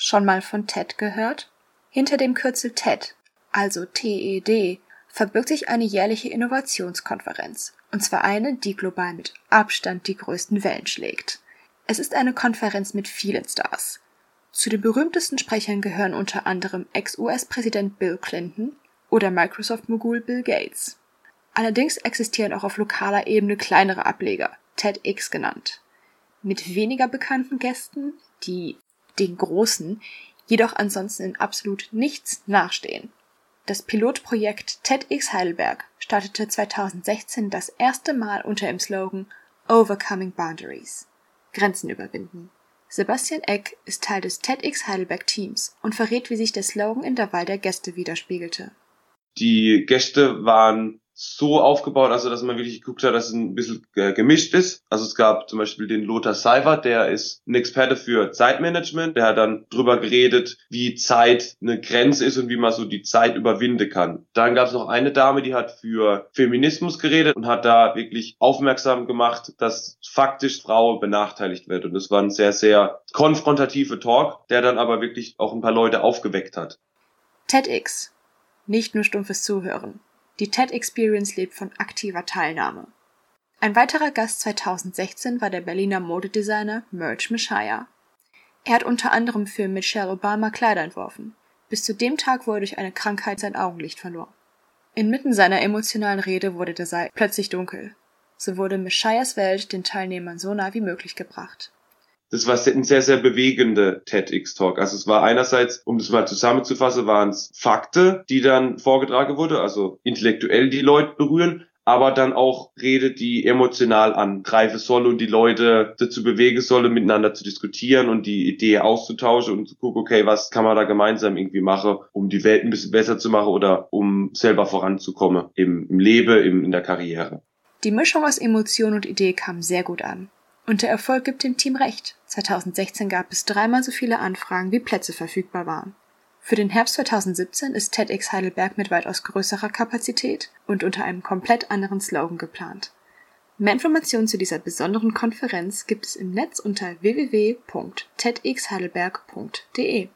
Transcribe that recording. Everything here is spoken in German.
Schon mal von TED gehört? Hinter dem Kürzel TED, also TED, verbirgt sich eine jährliche Innovationskonferenz, und zwar eine, die global mit Abstand die größten Wellen schlägt. Es ist eine Konferenz mit vielen Stars. Zu den berühmtesten Sprechern gehören unter anderem Ex-US-Präsident Bill Clinton oder Microsoft-Mogul Bill Gates. Allerdings existieren auch auf lokaler Ebene kleinere Ableger, TEDx genannt, mit weniger bekannten Gästen, die den großen jedoch ansonsten in absolut nichts nachstehen. Das Pilotprojekt TEDx Heidelberg startete 2016 das erste Mal unter dem Slogan Overcoming Boundaries. Grenzen überwinden. Sebastian Eck ist Teil des TEDx Heidelberg Teams und verrät, wie sich der Slogan in der Wahl der Gäste widerspiegelte. Die Gäste waren so aufgebaut, also dass man wirklich geguckt hat, dass es ein bisschen gemischt ist. Also es gab zum Beispiel den Lothar Seifert, der ist ein Experte für Zeitmanagement. Der hat dann drüber geredet, wie Zeit eine Grenze ist und wie man so die Zeit überwinden kann. Dann gab es noch eine Dame, die hat für Feminismus geredet und hat da wirklich aufmerksam gemacht, dass faktisch Frau benachteiligt wird. Und das war ein sehr, sehr konfrontative Talk, der dann aber wirklich auch ein paar Leute aufgeweckt hat. TEDx. Nicht nur stumpfes Zuhören. Die TED Experience lebt von aktiver Teilnahme. Ein weiterer Gast 2016 war der Berliner Modedesigner Merch Messiah. Er hat unter anderem für Michelle Obama Kleider entworfen. Bis zu dem Tag, wo er durch eine Krankheit sein Augenlicht verlor. Inmitten seiner emotionalen Rede wurde der Saal plötzlich dunkel. So wurde Messiahs Welt den Teilnehmern so nah wie möglich gebracht das war ein sehr, sehr bewegende TEDx-Talk. Also es war einerseits, um das mal zusammenzufassen, waren es Fakte, die dann vorgetragen wurde, also intellektuell die Leute berühren, aber dann auch Rede, die emotional angreifen soll und die Leute dazu bewegen solle, miteinander zu diskutieren und die Idee auszutauschen und zu gucken, okay, was kann man da gemeinsam irgendwie machen, um die Welt ein bisschen besser zu machen oder um selber voranzukommen im, Leben, in der Karriere. Die Mischung aus Emotion und Idee kam sehr gut an. Und der Erfolg gibt dem Team recht. 2016 gab es dreimal so viele Anfragen, wie Plätze verfügbar waren. Für den Herbst 2017 ist TEDx Heidelberg mit weitaus größerer Kapazität und unter einem komplett anderen Slogan geplant. Mehr Informationen zu dieser besonderen Konferenz gibt es im Netz unter www.tedxheidelberg.de.